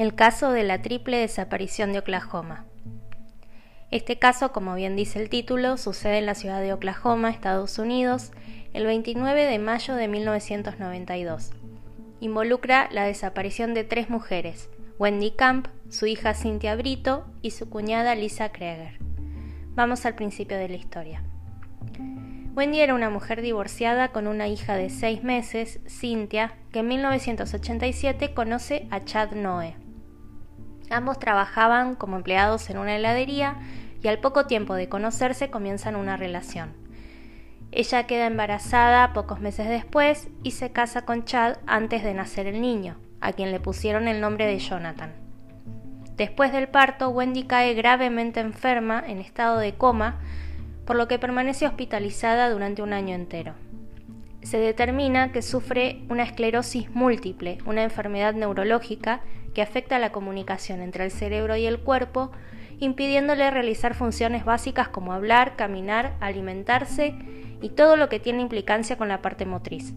el caso de la triple desaparición de Oklahoma. Este caso, como bien dice el título, sucede en la ciudad de Oklahoma, Estados Unidos, el 29 de mayo de 1992. Involucra la desaparición de tres mujeres, Wendy Camp, su hija Cynthia Brito y su cuñada Lisa Kreger. Vamos al principio de la historia. Wendy era una mujer divorciada con una hija de seis meses, Cynthia, que en 1987 conoce a Chad Noe. Ambos trabajaban como empleados en una heladería y al poco tiempo de conocerse comienzan una relación. Ella queda embarazada pocos meses después y se casa con Chad antes de nacer el niño, a quien le pusieron el nombre de Jonathan. Después del parto, Wendy cae gravemente enferma, en estado de coma, por lo que permanece hospitalizada durante un año entero se determina que sufre una esclerosis múltiple, una enfermedad neurológica que afecta la comunicación entre el cerebro y el cuerpo, impidiéndole realizar funciones básicas como hablar, caminar, alimentarse y todo lo que tiene implicancia con la parte motriz.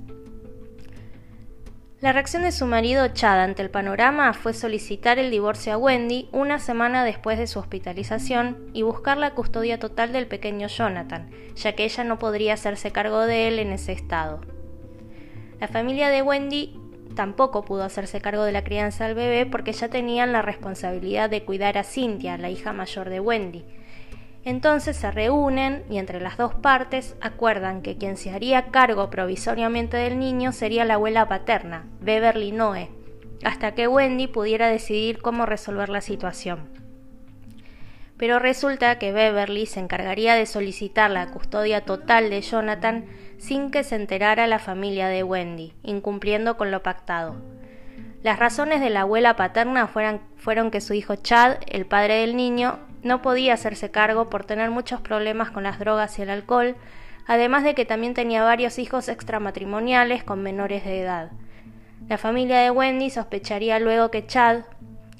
La reacción de su marido Chad ante el panorama fue solicitar el divorcio a Wendy una semana después de su hospitalización y buscar la custodia total del pequeño Jonathan, ya que ella no podría hacerse cargo de él en ese estado. La familia de Wendy tampoco pudo hacerse cargo de la crianza del bebé porque ya tenían la responsabilidad de cuidar a Cynthia, la hija mayor de Wendy, entonces se reúnen y entre las dos partes acuerdan que quien se haría cargo provisoriamente del niño sería la abuela paterna, Beverly Noe, hasta que Wendy pudiera decidir cómo resolver la situación. Pero resulta que Beverly se encargaría de solicitar la custodia total de Jonathan sin que se enterara la familia de Wendy, incumpliendo con lo pactado. Las razones de la abuela paterna fueron, fueron que su hijo Chad, el padre del niño, no podía hacerse cargo por tener muchos problemas con las drogas y el alcohol, además de que también tenía varios hijos extramatrimoniales con menores de edad. La familia de Wendy sospecharía luego que Chad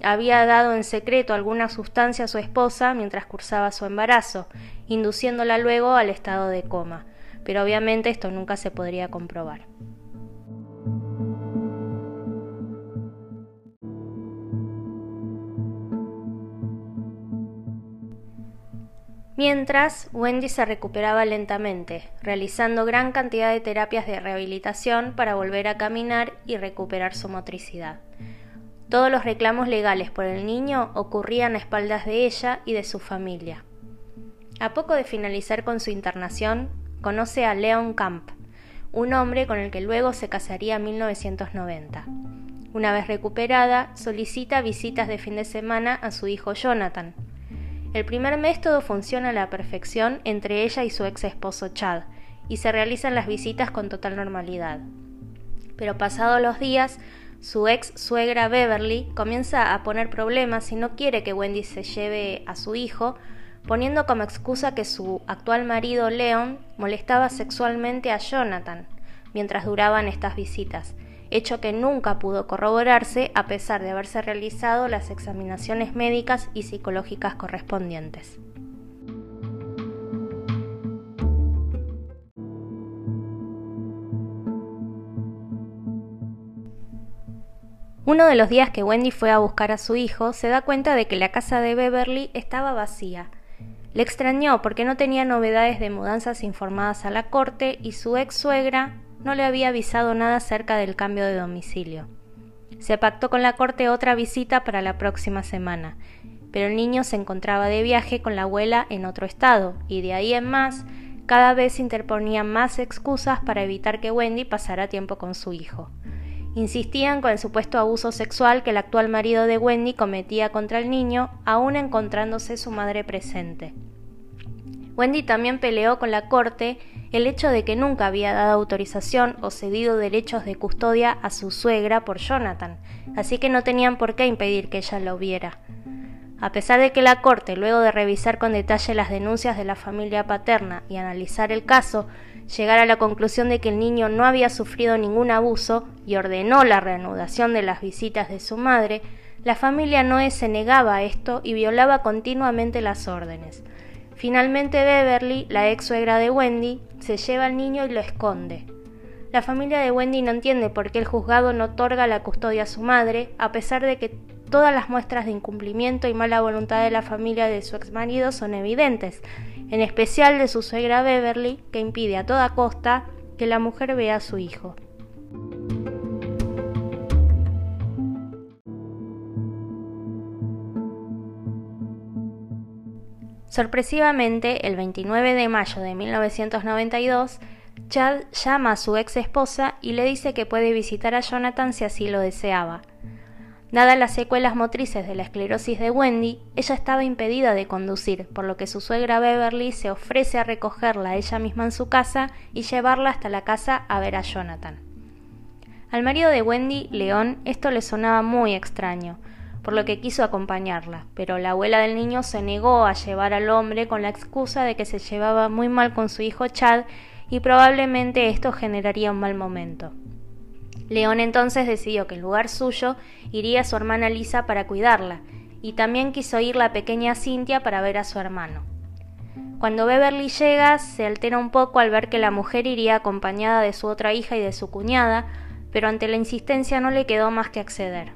había dado en secreto alguna sustancia a su esposa mientras cursaba su embarazo, induciéndola luego al estado de coma, pero obviamente esto nunca se podría comprobar. Mientras, Wendy se recuperaba lentamente, realizando gran cantidad de terapias de rehabilitación para volver a caminar y recuperar su motricidad. Todos los reclamos legales por el niño ocurrían a espaldas de ella y de su familia. A poco de finalizar con su internación, conoce a Leon Camp, un hombre con el que luego se casaría en 1990. Una vez recuperada, solicita visitas de fin de semana a su hijo Jonathan, el primer mes todo funciona a la perfección entre ella y su ex esposo Chad, y se realizan las visitas con total normalidad. Pero pasados los días, su ex suegra Beverly comienza a poner problemas y no quiere que Wendy se lleve a su hijo, poniendo como excusa que su actual marido Leon molestaba sexualmente a Jonathan mientras duraban estas visitas, hecho que nunca pudo corroborarse a pesar de haberse realizado las examinaciones médicas y psicológicas correspondientes. Uno de los días que Wendy fue a buscar a su hijo, se da cuenta de que la casa de Beverly estaba vacía. Le extrañó porque no tenía novedades de mudanzas informadas a la corte y su ex suegra no le había avisado nada acerca del cambio de domicilio. Se pactó con la corte otra visita para la próxima semana, pero el niño se encontraba de viaje con la abuela en otro estado, y de ahí en más, cada vez interponían más excusas para evitar que Wendy pasara tiempo con su hijo. Insistían con el supuesto abuso sexual que el actual marido de Wendy cometía contra el niño, aún encontrándose su madre presente. Wendy también peleó con la corte el hecho de que nunca había dado autorización o cedido derechos de custodia a su suegra por Jonathan, así que no tenían por qué impedir que ella lo viera. A pesar de que la Corte, luego de revisar con detalle las denuncias de la familia paterna y analizar el caso, llegara a la conclusión de que el niño no había sufrido ningún abuso y ordenó la reanudación de las visitas de su madre, la familia Noé se negaba a esto y violaba continuamente las órdenes. Finalmente Beverly, la ex suegra de Wendy, se lleva al niño y lo esconde. La familia de Wendy no entiende por qué el juzgado no otorga la custodia a su madre, a pesar de que todas las muestras de incumplimiento y mala voluntad de la familia de su exmarido son evidentes, en especial de su suegra Beverly, que impide a toda costa que la mujer vea a su hijo. Sorpresivamente, el 29 de mayo de 1992, Chad llama a su ex esposa y le dice que puede visitar a Jonathan si así lo deseaba. Dadas las secuelas motrices de la esclerosis de Wendy, ella estaba impedida de conducir, por lo que su suegra Beverly se ofrece a recogerla ella misma en su casa y llevarla hasta la casa a ver a Jonathan. Al marido de Wendy, León, esto le sonaba muy extraño, por lo que quiso acompañarla, pero la abuela del niño se negó a llevar al hombre con la excusa de que se llevaba muy mal con su hijo Chad y probablemente esto generaría un mal momento. León entonces decidió que en lugar suyo iría su hermana Lisa para cuidarla, y también quiso ir la pequeña Cintia para ver a su hermano. Cuando Beverly llega, se altera un poco al ver que la mujer iría acompañada de su otra hija y de su cuñada, pero ante la insistencia no le quedó más que acceder.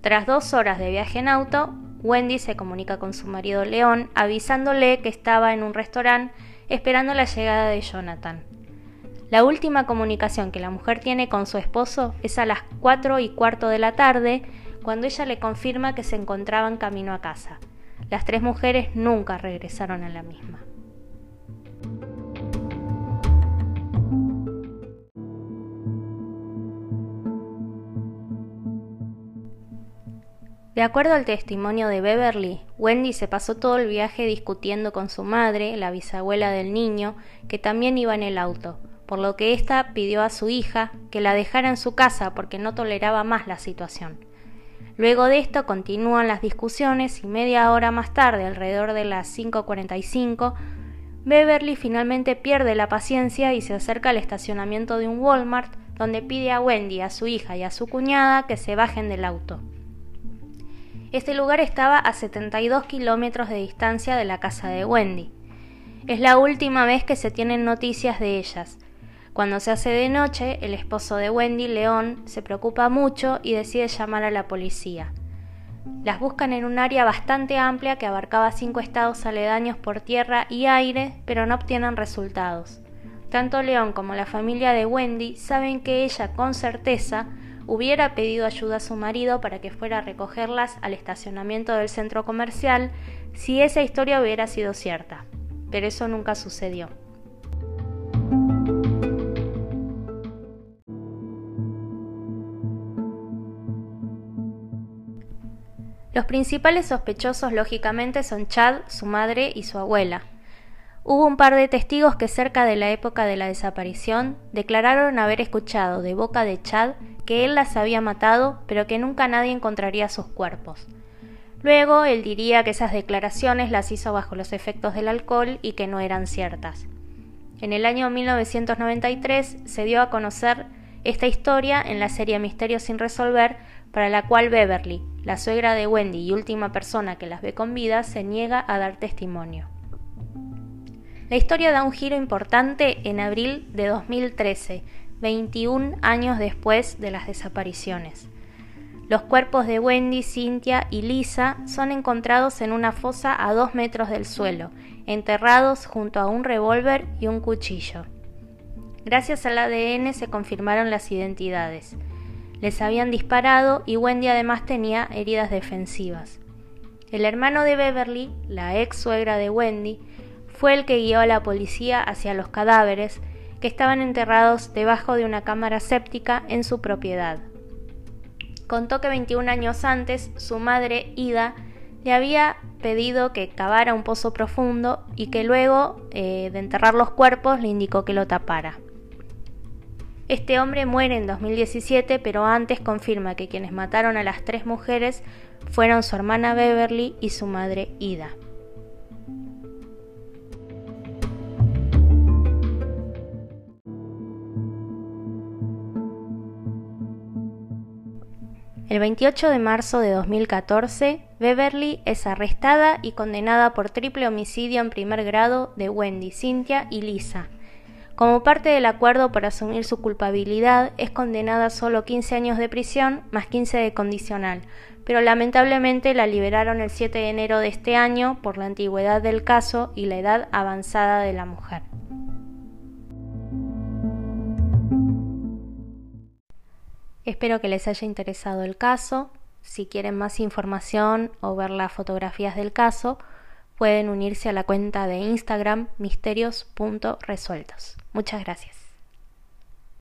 Tras dos horas de viaje en auto, Wendy se comunica con su marido León, avisándole que estaba en un restaurante esperando la llegada de Jonathan. La última comunicación que la mujer tiene con su esposo es a las cuatro y cuarto de la tarde, cuando ella le confirma que se encontraban camino a casa. Las tres mujeres nunca regresaron a la misma. De acuerdo al testimonio de Beverly, Wendy se pasó todo el viaje discutiendo con su madre, la bisabuela del niño, que también iba en el auto, por lo que ésta pidió a su hija que la dejara en su casa porque no toleraba más la situación. Luego de esto continúan las discusiones y media hora más tarde, alrededor de las 5.45, Beverly finalmente pierde la paciencia y se acerca al estacionamiento de un Walmart donde pide a Wendy, a su hija y a su cuñada que se bajen del auto. Este lugar estaba a 72 kilómetros de distancia de la casa de Wendy. Es la última vez que se tienen noticias de ellas. Cuando se hace de noche, el esposo de Wendy, León, se preocupa mucho y decide llamar a la policía. Las buscan en un área bastante amplia que abarcaba cinco estados aledaños por tierra y aire, pero no obtienen resultados. Tanto León como la familia de Wendy saben que ella con certeza hubiera pedido ayuda a su marido para que fuera a recogerlas al estacionamiento del centro comercial si esa historia hubiera sido cierta. Pero eso nunca sucedió. Los principales sospechosos, lógicamente, son Chad, su madre y su abuela. Hubo un par de testigos que cerca de la época de la desaparición declararon haber escuchado de boca de Chad que él las había matado, pero que nunca nadie encontraría sus cuerpos. Luego él diría que esas declaraciones las hizo bajo los efectos del alcohol y que no eran ciertas. En el año 1993 se dio a conocer esta historia en la serie Misterios sin resolver, para la cual Beverly, la suegra de Wendy y última persona que las ve con vida, se niega a dar testimonio. La historia da un giro importante en abril de 2013, 21 años después de las desapariciones. Los cuerpos de Wendy, Cynthia y Lisa son encontrados en una fosa a dos metros del suelo, enterrados junto a un revólver y un cuchillo. Gracias al ADN se confirmaron las identidades. Les habían disparado y Wendy además tenía heridas defensivas. El hermano de Beverly, la ex suegra de Wendy, fue el que guió a la policía hacia los cadáveres que estaban enterrados debajo de una cámara séptica en su propiedad. Contó que 21 años antes su madre, Ida, le había pedido que cavara un pozo profundo y que luego eh, de enterrar los cuerpos le indicó que lo tapara. Este hombre muere en 2017, pero antes confirma que quienes mataron a las tres mujeres fueron su hermana Beverly y su madre Ida. El 28 de marzo de 2014, Beverly es arrestada y condenada por triple homicidio en primer grado de Wendy, Cynthia y Lisa, Como parte del acuerdo para asumir su culpabilidad, es condenada a solo 15 años de prisión más 15 de condicional, pero lamentablemente la liberaron el 7 de enero de este año por la antigüedad del caso y la edad avanzada de la mujer. Espero que les haya interesado el caso. Si quieren más información o ver las fotografías del caso, pueden unirse a la cuenta de Instagram misterios.resueltos. Muchas gracias.